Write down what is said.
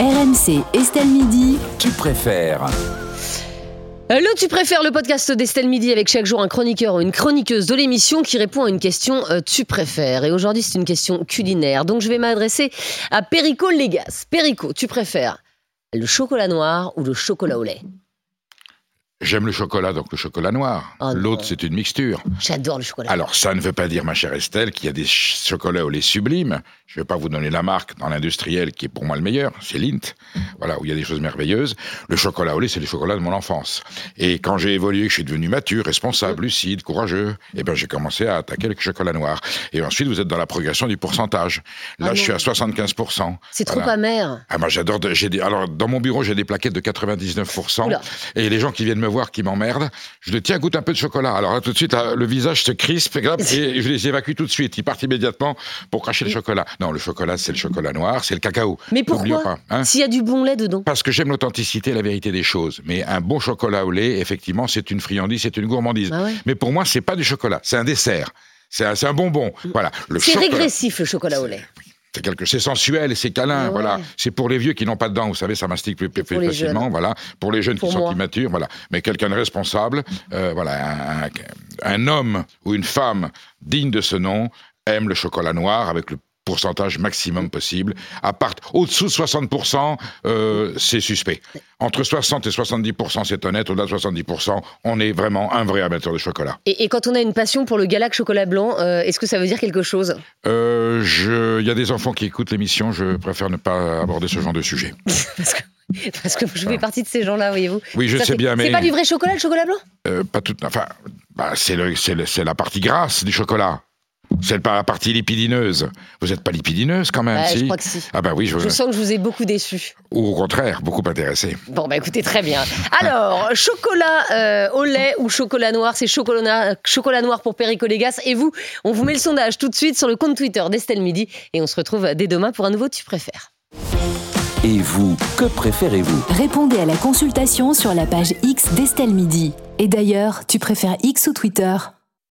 RMC Estelle Midi. Tu préfères Euh, Le Tu préfères le podcast d'Estelle Midi avec chaque jour un chroniqueur ou une chroniqueuse de l'émission qui répond à une question euh, Tu préfères. Et aujourd'hui, c'est une question culinaire. Donc, je vais m'adresser à Perico Légas. Perico, tu préfères le chocolat noir ou le chocolat au lait? J'aime le chocolat, donc le chocolat noir. Oh. L'autre, c'est une mixture. J'adore le chocolat. Alors, ça ne veut pas dire, ma chère Estelle, qu'il y a des ch- chocolats au lait sublimes. Je ne vais pas vous donner la marque dans l'industriel qui est pour moi le meilleur, c'est Lindt. Voilà, où il y a des choses merveilleuses. Le chocolat au lait, c'est le chocolat de mon enfance. Et quand j'ai évolué, que je suis devenu mature, responsable, lucide, courageux, eh ben, j'ai commencé à attaquer le chocolat noir. Et ensuite, vous êtes dans la progression du pourcentage. Là, Ah je suis à 75%. c'est trop amer. Ah moi j'adore. des- alors dans mon bureau j'ai des plaquettes de 99% Oula. et les gens qui viennent me voir qui m'emmerdent, je dis tiens goûte un peu de chocolat. Alors là tout de suite là, le visage se crispe et je les évacue tout de suite. Ils partent immédiatement pour cracher le chocolat. Non le chocolat c'est le chocolat noir, c'est le cacao. Mais pourquoi pas, hein. S'il y a du bon lait dedans? Parce que j'aime l'authenticité et la vérité des choses. Mais un bon chocolat au lait, effectivement, c'est une friandise, c'est une gourmandise. Ah ouais. Mais pour moi, c'est pas du chocolat, c'est un dessert. C'est un, bonbon. Voilà. Le C'est chocolat- régressif le chocolat au lait. c'est quelque c'est sensuel, c'est câlin, Ah ouais. voilà. C'est pour les vieux qui n'ont pas de dents, vous savez, ça mastique plus, facilement, jeunes. voilà. Pour les jeunes Pour qui sont immatures, voilà. Mais quelqu'un de responsable, euh, voilà, un homme ou une femme digne de ce nom aime le chocolat noir avec le pourcentage maximum possible. À part au-dessous de 60%, euh, c'est suspect. Entre 60 et 70%, c'est honnête. Au-delà de 70%, on est vraiment un vrai amateur de chocolat. Et, et quand on a une passion pour le galac chocolat blanc, euh, est-ce que ça veut dire quelque chose? Euh, Il y a des enfants qui écoutent l'émission, je préfère ne pas aborder ce genre de sujet. parce, que, parce que je fais partie de ces gens-là, voyez-vous. Oui, je Ça, sais bien, mais... C'est pas du vrai chocolat, le chocolat blanc? Euh, pas tout, enfin, bah, c'est la partie grasse du chocolat. C'est pas la partie lipidineuse. Vous n'êtes pas lipidineuse quand même, Ouais, si je crois que si. Ah bah oui, je, Je sens que je vous ai beaucoup déçu. ou au contraire, beaucoup intéressé. Bon, bah écoutez, très bien. Alors, chocolat euh, au lait ou chocolat noir, c'est chocolat, na- chocolat noir pour Perico Légas. Et vous, on vous met le sondage tout de suite sur le compte Twitter d'Estelle Midi. Et on se retrouve dès demain pour un nouveau Tu préfères. Et vous, que préférez-vous? Répondez à la consultation sur la page X d'Estelle Midi. Et d'ailleurs, tu préfères X ou Twitter?